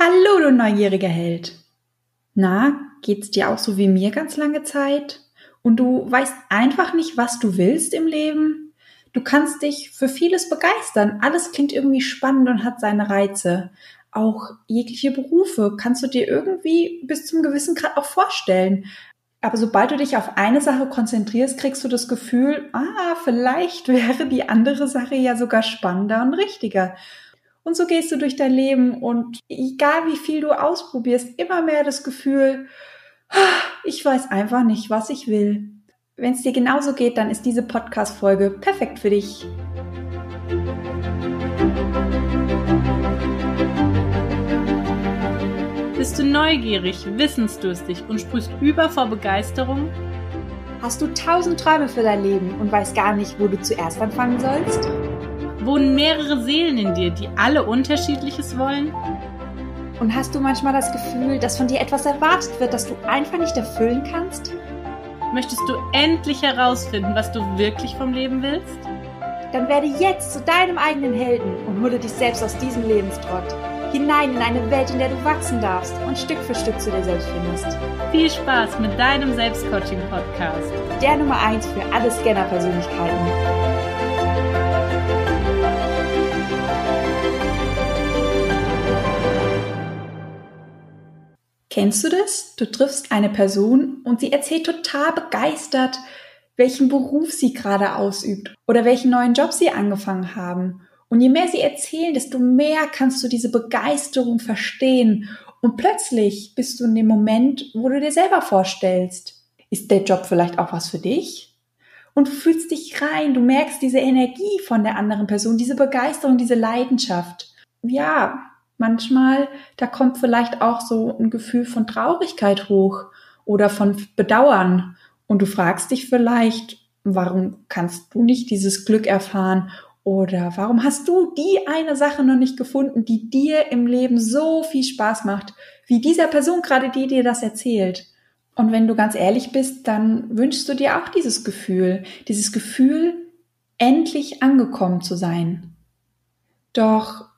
Hallo, du neugieriger Held. Na, geht's dir auch so wie mir ganz lange Zeit? Und du weißt einfach nicht, was du willst im Leben? Du kannst dich für vieles begeistern. Alles klingt irgendwie spannend und hat seine Reize. Auch jegliche Berufe kannst du dir irgendwie bis zum gewissen Grad auch vorstellen. Aber sobald du dich auf eine Sache konzentrierst, kriegst du das Gefühl, ah, vielleicht wäre die andere Sache ja sogar spannender und richtiger. Und so gehst du durch dein Leben und egal wie viel du ausprobierst, immer mehr das Gefühl, ich weiß einfach nicht, was ich will. Wenn es dir genauso geht, dann ist diese Podcast-Folge perfekt für dich. Bist du neugierig, wissensdurstig und sprühst über vor Begeisterung? Hast du tausend Träume für dein Leben und weißt gar nicht, wo du zuerst anfangen sollst? Wohnen mehrere Seelen in dir, die alle unterschiedliches wollen? Und hast du manchmal das Gefühl, dass von dir etwas erwartet wird, das du einfach nicht erfüllen kannst? Möchtest du endlich herausfinden, was du wirklich vom Leben willst? Dann werde jetzt zu deinem eigenen Helden und hole dich selbst aus diesem Lebenstrott. Hinein in eine Welt, in der du wachsen darfst und Stück für Stück zu dir selbst findest. Viel Spaß mit deinem Selbstcoaching-Podcast. Der Nummer 1 für alle Scanner-Persönlichkeiten. Kennst du das? Du triffst eine Person und sie erzählt total begeistert, welchen Beruf sie gerade ausübt oder welchen neuen Job sie angefangen haben. Und je mehr sie erzählen, desto mehr kannst du diese Begeisterung verstehen. Und plötzlich bist du in dem Moment, wo du dir selber vorstellst, ist der Job vielleicht auch was für dich? Und du fühlst dich rein, du merkst diese Energie von der anderen Person, diese Begeisterung, diese Leidenschaft. Ja, manchmal, da kommt vielleicht auch so ein Gefühl von Traurigkeit hoch oder von Bedauern. Und du fragst dich vielleicht, warum kannst du nicht dieses Glück erfahren? Oder warum hast du die eine Sache noch nicht gefunden, die dir im Leben so viel Spaß macht, wie dieser Person gerade, die dir das erzählt? Und wenn du ganz ehrlich bist, dann wünschst du dir auch dieses Gefühl, dieses Gefühl, endlich angekommen zu sein. Doch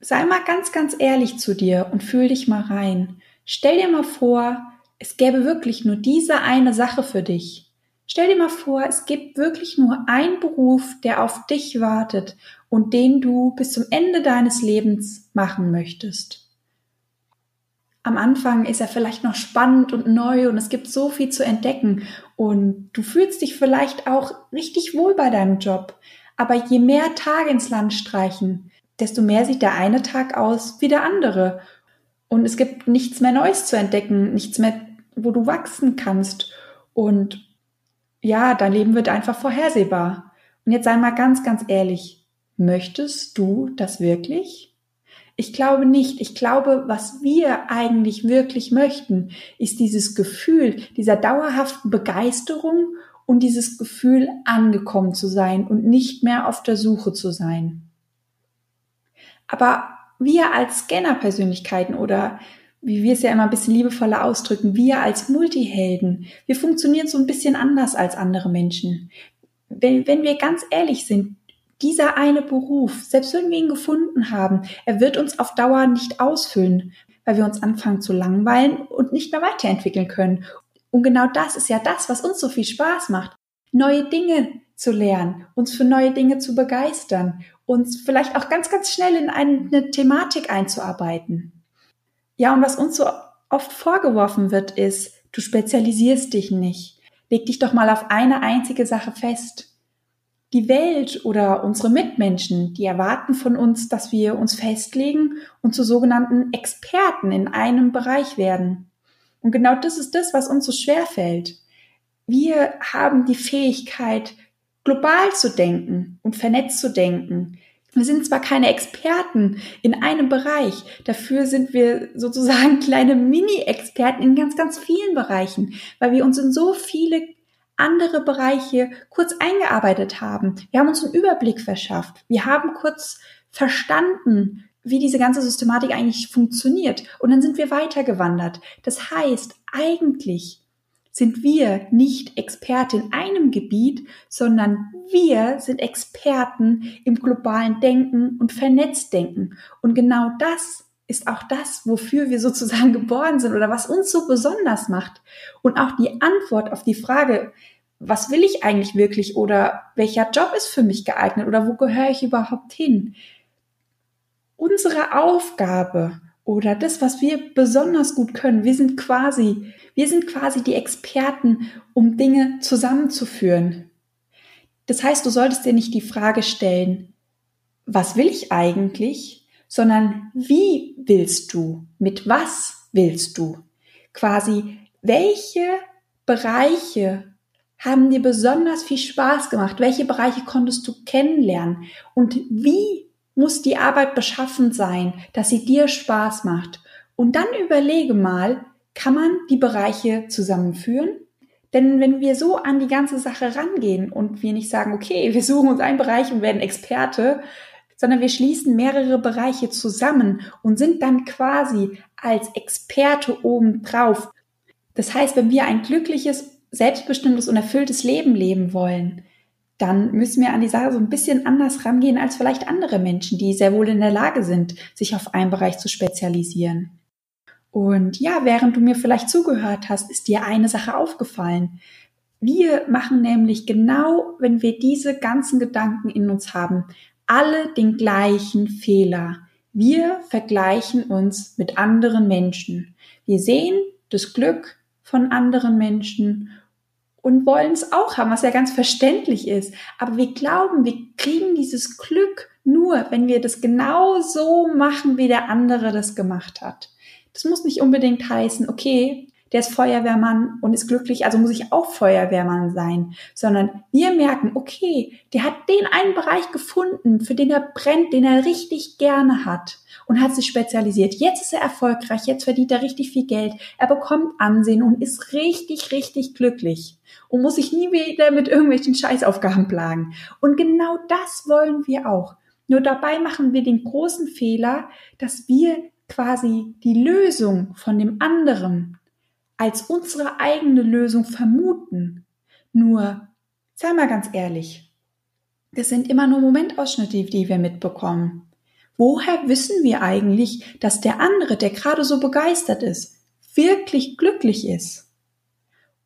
sei mal ganz, ganz ehrlich zu dir und fühl dich mal rein. Stell dir mal vor, es gäbe wirklich nur diese eine Sache für dich. Stell dir mal vor, es gibt wirklich nur einen Beruf, der auf dich wartet und den du bis zum Ende deines Lebens machen möchtest. Am Anfang ist er vielleicht noch spannend und neu und es gibt so viel zu entdecken und du fühlst dich vielleicht auch richtig wohl bei deinem Job. Aber je mehr Tage ins Land streichen, desto mehr sieht der eine Tag aus wie der andere. Und es gibt nichts mehr Neues zu entdecken, nichts mehr, wo du wachsen kannst. Und ja, dein Leben wird einfach vorhersehbar. Und jetzt sei mal ganz, ganz ehrlich, möchtest du das wirklich? Ich glaube nicht. Ich glaube, was wir eigentlich wirklich möchten, ist dieses Gefühl dieser dauerhaften Begeisterung und dieses Gefühl, angekommen zu sein und nicht mehr auf der Suche zu sein. Aber wir als Scanner-Persönlichkeiten oder wie wir es ja immer ein bisschen liebevoller ausdrücken, wir als Multihelden, wir funktionieren so ein bisschen anders als andere Menschen. Wenn, wenn wir ganz ehrlich sind, dieser eine Beruf, selbst wenn wir ihn gefunden haben, er wird uns auf Dauer nicht ausfüllen, weil wir uns anfangen zu langweilen und nicht mehr weiterentwickeln können. Und genau das ist ja das, was uns so viel Spaß macht. Neue Dinge zu lernen, uns für neue Dinge zu begeistern uns vielleicht auch ganz, ganz schnell in eine Thematik einzuarbeiten. Ja, und was uns so oft vorgeworfen wird, ist, du spezialisierst dich nicht. Leg dich doch mal auf eine einzige Sache fest. Die Welt oder unsere Mitmenschen, die erwarten von uns, dass wir uns festlegen und zu sogenannten Experten in einem Bereich werden. Und genau das ist das, was uns so schwer fällt. Wir haben die Fähigkeit, global zu denken und vernetzt zu denken. Wir sind zwar keine Experten in einem Bereich, dafür sind wir sozusagen kleine Mini-Experten in ganz, ganz vielen Bereichen, weil wir uns in so viele andere Bereiche kurz eingearbeitet haben. Wir haben uns einen Überblick verschafft. Wir haben kurz verstanden, wie diese ganze Systematik eigentlich funktioniert. Und dann sind wir weitergewandert. Das heißt, eigentlich sind wir nicht Experte in einem Gebiet, sondern wir sind Experten im globalen Denken und Vernetzdenken. Und genau das ist auch das, wofür wir sozusagen geboren sind oder was uns so besonders macht. Und auch die Antwort auf die Frage, was will ich eigentlich wirklich oder welcher Job ist für mich geeignet oder wo gehöre ich überhaupt hin? Unsere Aufgabe oder das, was wir besonders gut können, wir sind quasi, wir sind quasi die Experten, um Dinge zusammenzuführen. Das heißt, du solltest dir nicht die Frage stellen, was will ich eigentlich, sondern wie willst du, mit was willst du? Quasi, welche Bereiche haben dir besonders viel Spaß gemacht? Welche Bereiche konntest du kennenlernen? Und wie muss die Arbeit beschaffen sein, dass sie dir Spaß macht? Und dann überlege mal, kann man die Bereiche zusammenführen? Denn wenn wir so an die ganze Sache rangehen und wir nicht sagen, okay, wir suchen uns einen Bereich und werden Experte, sondern wir schließen mehrere Bereiche zusammen und sind dann quasi als Experte obendrauf. Das heißt, wenn wir ein glückliches selbstbestimmtes und erfülltes Leben leben wollen, dann müssen wir an die Sache so ein bisschen anders rangehen als vielleicht andere Menschen, die sehr wohl in der Lage sind, sich auf einen Bereich zu spezialisieren. Und ja, während du mir vielleicht zugehört hast, ist dir eine Sache aufgefallen. Wir machen nämlich genau, wenn wir diese ganzen Gedanken in uns haben, alle den gleichen Fehler. Wir vergleichen uns mit anderen Menschen. Wir sehen das Glück von anderen Menschen und wollen es auch haben, was ja ganz verständlich ist. Aber wir glauben, wir kriegen dieses Glück nur, wenn wir das genau so machen, wie der andere das gemacht hat. Das muss nicht unbedingt heißen, okay, der ist Feuerwehrmann und ist glücklich, also muss ich auch Feuerwehrmann sein, sondern wir merken, okay, der hat den einen Bereich gefunden, für den er brennt, den er richtig gerne hat und hat sich spezialisiert. Jetzt ist er erfolgreich, jetzt verdient er richtig viel Geld, er bekommt Ansehen und ist richtig, richtig glücklich und muss sich nie wieder mit irgendwelchen Scheißaufgaben plagen. Und genau das wollen wir auch. Nur dabei machen wir den großen Fehler, dass wir quasi die Lösung von dem anderen als unsere eigene Lösung vermuten. Nur, sei mal ganz ehrlich, das sind immer nur Momentausschnitte, die wir mitbekommen. Woher wissen wir eigentlich, dass der andere, der gerade so begeistert ist, wirklich glücklich ist?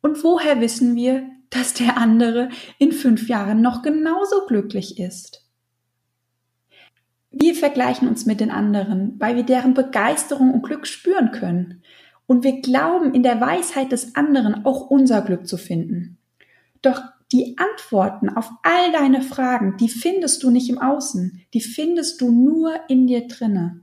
Und woher wissen wir, dass der andere in fünf Jahren noch genauso glücklich ist? Wir vergleichen uns mit den anderen, weil wir deren Begeisterung und Glück spüren können. Und wir glauben in der Weisheit des anderen auch unser Glück zu finden. Doch die Antworten auf all deine Fragen, die findest du nicht im Außen, die findest du nur in dir drinne.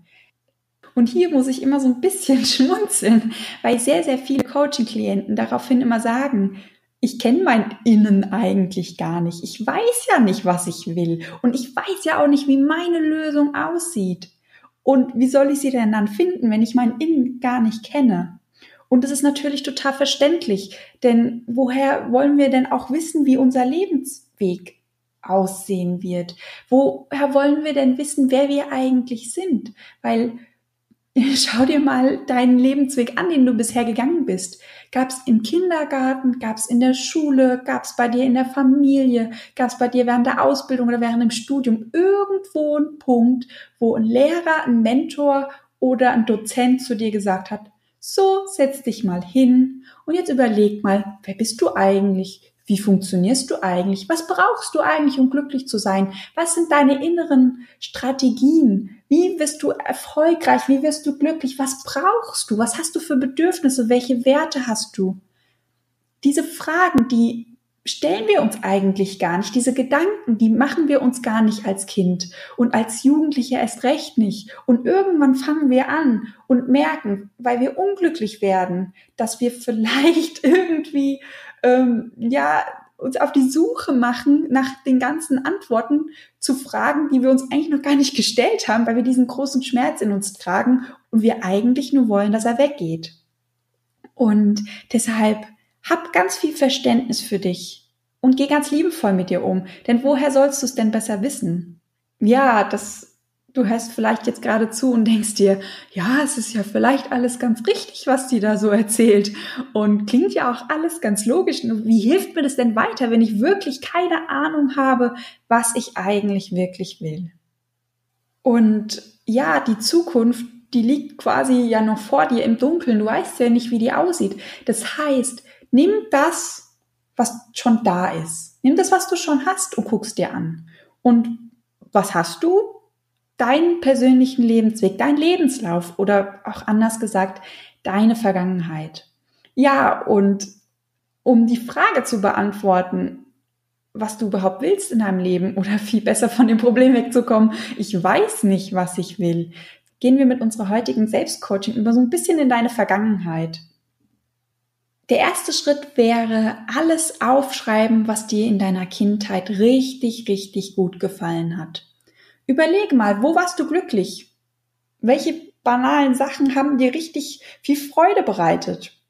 Und hier muss ich immer so ein bisschen schmunzeln, weil sehr, sehr viele Coaching-Klienten daraufhin immer sagen, ich kenne mein Innen eigentlich gar nicht. Ich weiß ja nicht, was ich will. Und ich weiß ja auch nicht, wie meine Lösung aussieht. Und wie soll ich sie denn dann finden, wenn ich mein Innen gar nicht kenne? Und das ist natürlich total verständlich, denn woher wollen wir denn auch wissen, wie unser Lebensweg aussehen wird? Woher wollen wir denn wissen, wer wir eigentlich sind? Weil schau dir mal deinen Lebensweg an, den du bisher gegangen bist. Gab es im Kindergarten, gab es in der Schule, gab es bei dir in der Familie, gab es bei dir während der Ausbildung oder während dem Studium irgendwo einen Punkt, wo ein Lehrer, ein Mentor oder ein Dozent zu dir gesagt hat, so, setz dich mal hin und jetzt überleg mal, wer bist du eigentlich? Wie funktionierst du eigentlich? Was brauchst du eigentlich, um glücklich zu sein? Was sind deine inneren Strategien? Wie wirst du erfolgreich? Wie wirst du glücklich? Was brauchst du? Was hast du für Bedürfnisse? Welche Werte hast du? Diese Fragen, die stellen wir uns eigentlich gar nicht. Diese Gedanken, die machen wir uns gar nicht als Kind und als Jugendliche erst recht nicht. Und irgendwann fangen wir an und merken, weil wir unglücklich werden, dass wir vielleicht irgendwie ähm, ja uns auf die Suche machen nach den ganzen Antworten zu Fragen, die wir uns eigentlich noch gar nicht gestellt haben, weil wir diesen großen Schmerz in uns tragen und wir eigentlich nur wollen, dass er weggeht. Und deshalb hab ganz viel Verständnis für dich und geh ganz liebevoll mit dir um. Denn woher sollst du es denn besser wissen? Ja, das, du hörst vielleicht jetzt gerade zu und denkst dir, ja, es ist ja vielleicht alles ganz richtig, was die da so erzählt. Und klingt ja auch alles ganz logisch. Wie hilft mir das denn weiter, wenn ich wirklich keine Ahnung habe, was ich eigentlich wirklich will? Und ja, die Zukunft, die liegt quasi ja noch vor dir im Dunkeln. Du weißt ja nicht, wie die aussieht. Das heißt, nimm das, was schon da ist. Nimm das, was du schon hast und guckst dir an. Und was hast du? Deinen persönlichen Lebensweg, dein Lebenslauf oder auch anders gesagt, deine Vergangenheit. Ja, und um die Frage zu beantworten, was du überhaupt willst in deinem Leben oder viel besser von dem Problem wegzukommen, ich weiß nicht, was ich will, gehen wir mit unserer heutigen Selbstcoaching über so ein bisschen in deine Vergangenheit. Der erste Schritt wäre, alles aufschreiben, was dir in deiner Kindheit richtig, richtig gut gefallen hat. Überlege mal, wo warst du glücklich? Welche banalen Sachen haben dir richtig viel Freude bereitet?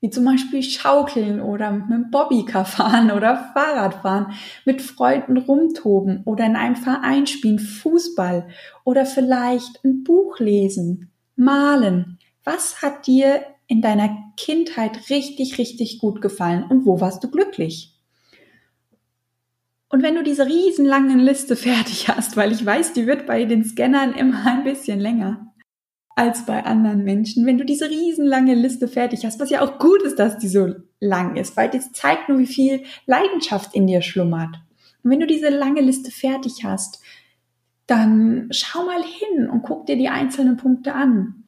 wie zum Beispiel Schaukeln oder mit dem Bobbycar fahren oder Fahrradfahren, mit Freunden rumtoben oder in einem Verein spielen, Fußball oder vielleicht ein Buch lesen, malen. Was hat dir in deiner Kindheit richtig, richtig gut gefallen und wo warst du glücklich? Und wenn du diese riesenlange Liste fertig hast, weil ich weiß, die wird bei den Scannern immer ein bisschen länger, als bei anderen Menschen. Wenn du diese riesenlange Liste fertig hast, was ja auch gut ist, dass die so lang ist, weil das zeigt nur, wie viel Leidenschaft in dir schlummert. Und wenn du diese lange Liste fertig hast, dann schau mal hin und guck dir die einzelnen Punkte an.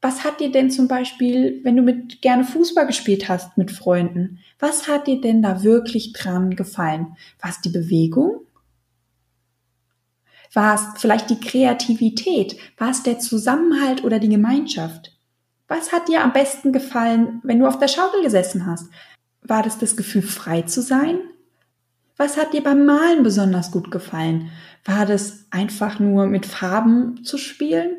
Was hat dir denn zum Beispiel, wenn du mit gerne Fußball gespielt hast mit Freunden, was hat dir denn da wirklich dran gefallen? War es die Bewegung? War es vielleicht die Kreativität? War es der Zusammenhalt oder die Gemeinschaft? Was hat dir am besten gefallen, wenn du auf der Schaukel gesessen hast? War das das Gefühl, frei zu sein? Was hat dir beim Malen besonders gut gefallen? War das einfach nur mit Farben zu spielen?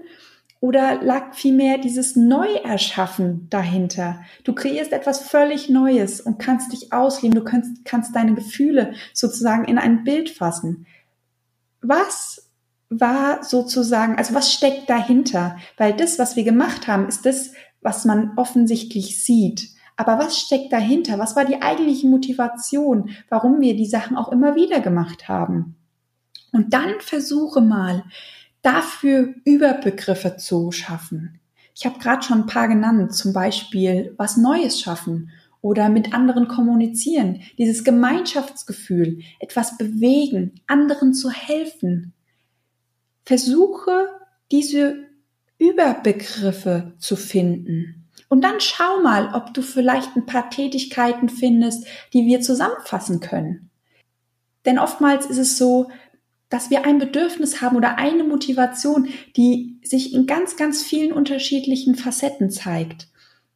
Oder lag vielmehr dieses Neuerschaffen dahinter? Du kreierst etwas völlig Neues und kannst dich ausleben. Du kannst, kannst deine Gefühle sozusagen in ein Bild fassen. Was war sozusagen, also was steckt dahinter? Weil das, was wir gemacht haben, ist das, was man offensichtlich sieht. Aber was steckt dahinter? Was war die eigentliche Motivation, warum wir die Sachen auch immer wieder gemacht haben? Und dann versuche mal, dafür Überbegriffe zu schaffen. Ich habe gerade schon ein paar genannt, zum Beispiel was Neues schaffen oder mit anderen kommunizieren, dieses Gemeinschaftsgefühl, etwas bewegen, anderen zu helfen, versuche diese Überbegriffe zu finden. Und dann schau mal, ob du vielleicht ein paar Tätigkeiten findest, die wir zusammenfassen können. Denn oftmals ist es so, dass wir ein Bedürfnis haben oder eine Motivation, die sich in ganz, ganz vielen unterschiedlichen Facetten zeigt.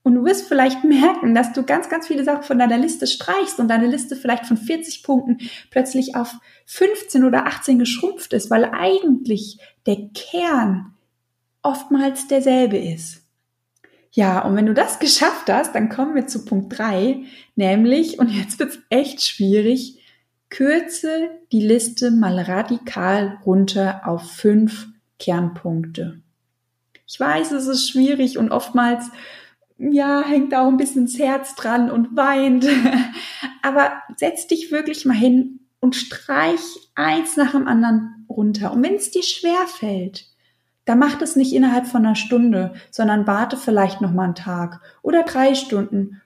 Und du wirst vielleicht merken, dass du ganz, ganz viele Sachen von deiner Liste streichst und deine Liste vielleicht von 40 Punkten plötzlich auf 15 oder 18 geschrumpft ist, weil eigentlich der Kern oftmals derselbe ist. Ja, und wenn du das geschafft hast, dann kommen wir zu Punkt 3, nämlich, und jetzt wird's echt schwierig, kürze die Liste mal radikal runter auf fünf Kernpunkte. Ich weiß, es ist schwierig und oftmals ja, hängt auch ein bisschen das Herz dran und weint. Aber setz dich wirklich mal hin und streich eins nach dem anderen runter. Und wenn es dir schwer fällt, dann mach das nicht innerhalb von einer Stunde, sondern warte vielleicht noch mal einen Tag oder drei Stunden.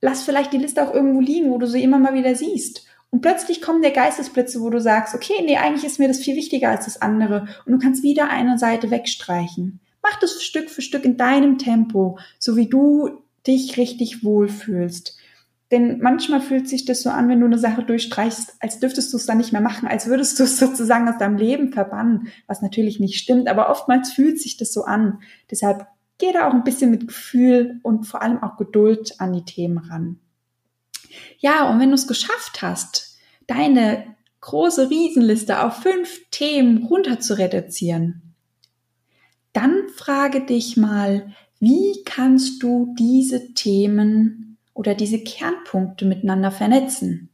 Lass vielleicht die Liste auch irgendwo liegen, wo du sie immer mal wieder siehst. Und plötzlich kommen der Geistesblitze, wo du sagst, okay, nee, eigentlich ist mir das viel wichtiger als das andere. Und du kannst wieder eine Seite wegstreichen. Mach das Stück für Stück in deinem Tempo, so wie du dich richtig wohlfühlst. Denn manchmal fühlt sich das so an, wenn du eine Sache durchstreichst, als dürftest du es dann nicht mehr machen, als würdest du es sozusagen aus deinem Leben verbannen, was natürlich nicht stimmt, aber oftmals fühlt sich das so an. Deshalb geh da auch ein bisschen mit Gefühl und vor allem auch Geduld an die Themen ran. Ja, und wenn du es geschafft hast, deine große Riesenliste auf fünf Themen runter zu reduzieren, dann frage dich mal, wie kannst du diese Themen oder diese Kernpunkte miteinander vernetzen?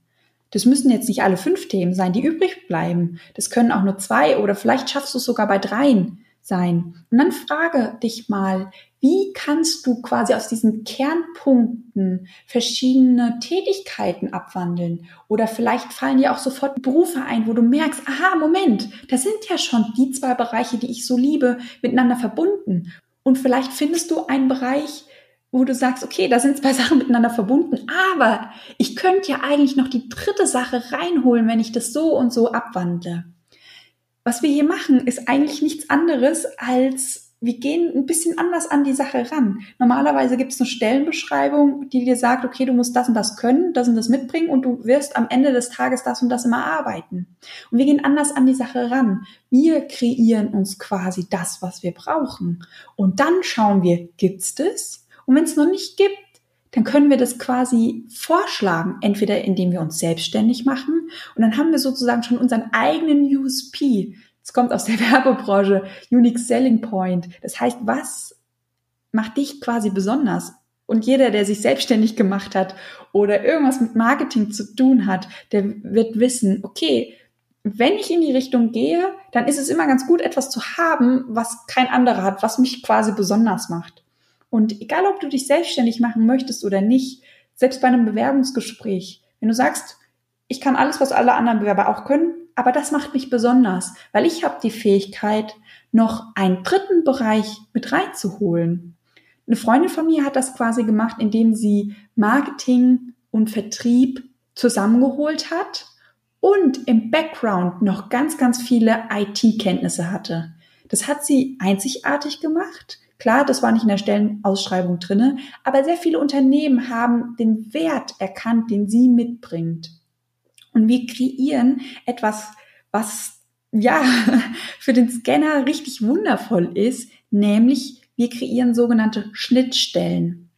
Das müssen jetzt nicht alle fünf Themen sein, die übrig bleiben. Das können auch nur zwei oder vielleicht schaffst du es sogar bei dreien. Sein. Und dann frage dich mal, wie kannst du quasi aus diesen Kernpunkten verschiedene Tätigkeiten abwandeln? Oder vielleicht fallen dir auch sofort Berufe ein, wo du merkst, aha, Moment, das sind ja schon die zwei Bereiche, die ich so liebe, miteinander verbunden. Und vielleicht findest du einen Bereich, wo du sagst, okay, da sind zwei Sachen miteinander verbunden, aber ich könnte ja eigentlich noch die dritte Sache reinholen, wenn ich das so und so abwandle. Was wir hier machen, ist eigentlich nichts anderes als wir gehen ein bisschen anders an die Sache ran. Normalerweise gibt es eine Stellenbeschreibung, die dir sagt, okay, du musst das und das können, das und das mitbringen und du wirst am Ende des Tages das und das immer arbeiten. Und wir gehen anders an die Sache ran. Wir kreieren uns quasi das, was wir brauchen. Und dann schauen wir, gibt's das? Und wenn es noch nicht gibt, dann können wir das quasi vorschlagen, entweder indem wir uns selbstständig machen und dann haben wir sozusagen schon unseren eigenen USP. Es kommt aus der Werbebranche, Unique Selling Point. Das heißt, was macht dich quasi besonders? Und jeder, der sich selbstständig gemacht hat oder irgendwas mit Marketing zu tun hat, der wird wissen, okay, wenn ich in die Richtung gehe, dann ist es immer ganz gut, etwas zu haben, was kein anderer hat, was mich quasi besonders macht. Und egal, ob du dich selbstständig machen möchtest oder nicht, selbst bei einem Bewerbungsgespräch, wenn du sagst, ich kann alles, was alle anderen Bewerber auch können, aber das macht mich besonders, weil ich habe die Fähigkeit, noch einen dritten Bereich mit reinzuholen. Eine Freundin von mir hat das quasi gemacht, indem sie Marketing und Vertrieb zusammengeholt hat und im Background noch ganz, ganz viele IT-Kenntnisse hatte. Das hat sie einzigartig gemacht Klar, das war nicht in der Stellenausschreibung drinne, aber sehr viele Unternehmen haben den Wert erkannt, den sie mitbringt. Und wir kreieren etwas, was ja für den Scanner richtig wundervoll ist, nämlich wir kreieren sogenannte Schnittstellen.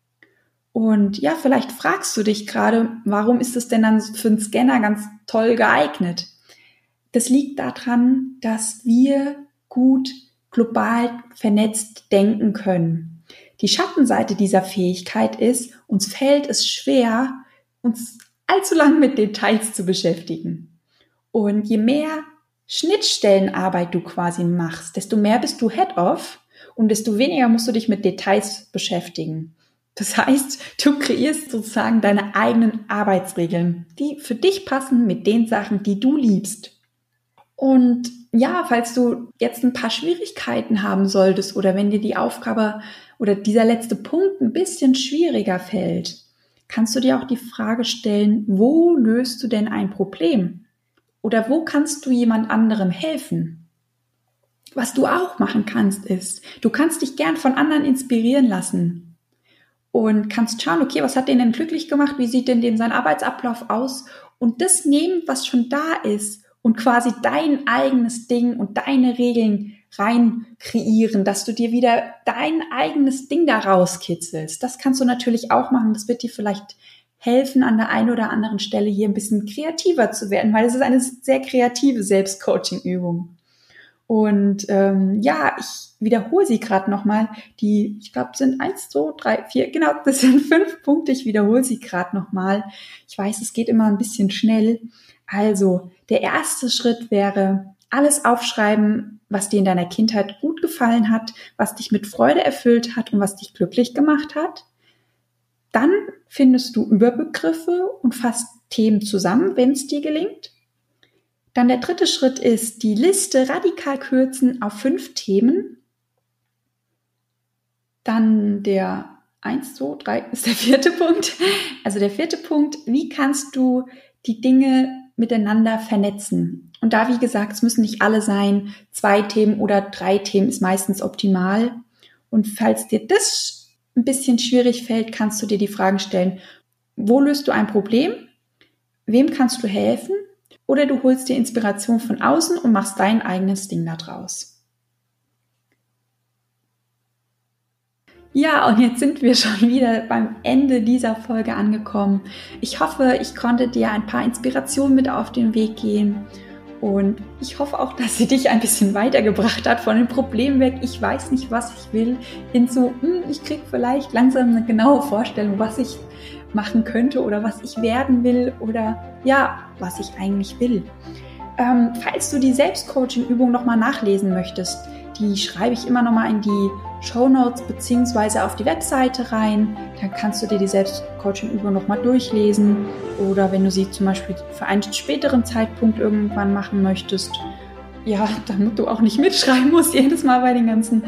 Und ja, vielleicht fragst du dich gerade, warum ist es denn dann für einen Scanner ganz toll geeignet? Das liegt daran, dass wir gut global vernetzt denken können. Die Schattenseite dieser Fähigkeit ist, uns fällt es schwer, uns allzu lang mit Details zu beschäftigen. Und je mehr Schnittstellenarbeit du quasi machst, desto mehr bist du Head-Off und desto weniger musst du dich mit Details beschäftigen. Das heißt, du kreierst sozusagen deine eigenen Arbeitsregeln, die für dich passen mit den Sachen, die du liebst. Und ja, falls du jetzt ein paar Schwierigkeiten haben solltest oder wenn dir die Aufgabe oder dieser letzte Punkt ein bisschen schwieriger fällt, kannst du dir auch die Frage stellen, wo löst du denn ein Problem? Oder wo kannst du jemand anderem helfen? Was du auch machen kannst, ist, du kannst dich gern von anderen inspirieren lassen und kannst schauen, okay, was hat den denn glücklich gemacht? Wie sieht denn den sein Arbeitsablauf aus? Und das nehmen, was schon da ist und quasi dein eigenes Ding und deine Regeln rein kreieren, dass du dir wieder dein eigenes Ding da rauskitzelst. Das kannst du natürlich auch machen. Das wird dir vielleicht helfen, an der einen oder anderen Stelle hier ein bisschen kreativer zu werden, weil es ist eine sehr kreative Selbstcoaching-Übung. Und ähm, ja, ich wiederhole sie gerade nochmal. Die, ich glaube, sind eins, zwei, drei, vier, genau, das sind fünf Punkte. Ich wiederhole sie gerade nochmal. Ich weiß, es geht immer ein bisschen schnell. Also, der erste Schritt wäre, alles aufschreiben, was dir in deiner Kindheit gut gefallen hat, was dich mit Freude erfüllt hat und was dich glücklich gemacht hat. Dann findest du Überbegriffe und fasst Themen zusammen, wenn es dir gelingt. Dann der dritte Schritt ist, die Liste radikal kürzen auf fünf Themen. Dann der eins, zwei, drei ist der vierte Punkt. Also der vierte Punkt, wie kannst du die Dinge miteinander vernetzen. Und da, wie gesagt, es müssen nicht alle sein. Zwei Themen oder drei Themen ist meistens optimal. Und falls dir das ein bisschen schwierig fällt, kannst du dir die Fragen stellen, wo löst du ein Problem? Wem kannst du helfen? Oder du holst dir Inspiration von außen und machst dein eigenes Ding daraus. Ja, und jetzt sind wir schon wieder beim Ende dieser Folge angekommen. Ich hoffe, ich konnte dir ein paar Inspirationen mit auf den Weg gehen. Und ich hoffe auch, dass sie dich ein bisschen weitergebracht hat von dem Problem weg, ich weiß nicht, was ich will, hin zu, hm, ich kriege vielleicht langsam eine genaue Vorstellung, was ich machen könnte oder was ich werden will oder ja, was ich eigentlich will. Ähm, falls du die Selbstcoaching-Übung nochmal nachlesen möchtest, Die schreibe ich immer nochmal in die Show Notes beziehungsweise auf die Webseite rein. Dann kannst du dir die Selbstcoaching-Übung nochmal durchlesen. Oder wenn du sie zum Beispiel für einen späteren Zeitpunkt irgendwann machen möchtest, ja, damit du auch nicht mitschreiben musst jedes Mal bei den ganzen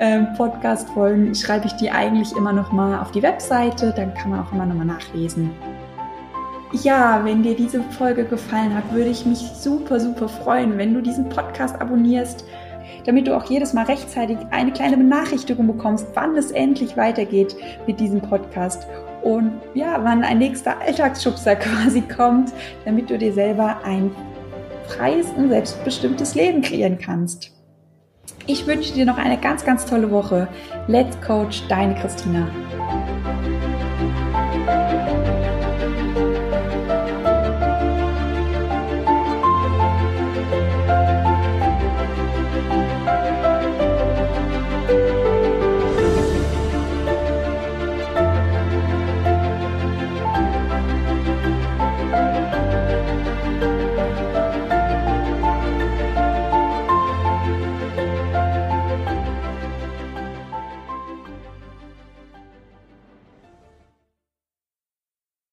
ähm, Podcast-Folgen, schreibe ich die eigentlich immer nochmal auf die Webseite. Dann kann man auch immer nochmal nachlesen. Ja, wenn dir diese Folge gefallen hat, würde ich mich super, super freuen, wenn du diesen Podcast abonnierst, damit du auch jedes Mal rechtzeitig eine kleine Benachrichtigung bekommst, wann es endlich weitergeht mit diesem Podcast und ja, wann ein nächster Alltagsschubser quasi kommt, damit du dir selber ein freies und selbstbestimmtes Leben kreieren kannst. Ich wünsche dir noch eine ganz, ganz tolle Woche. Let's Coach, deine Christina.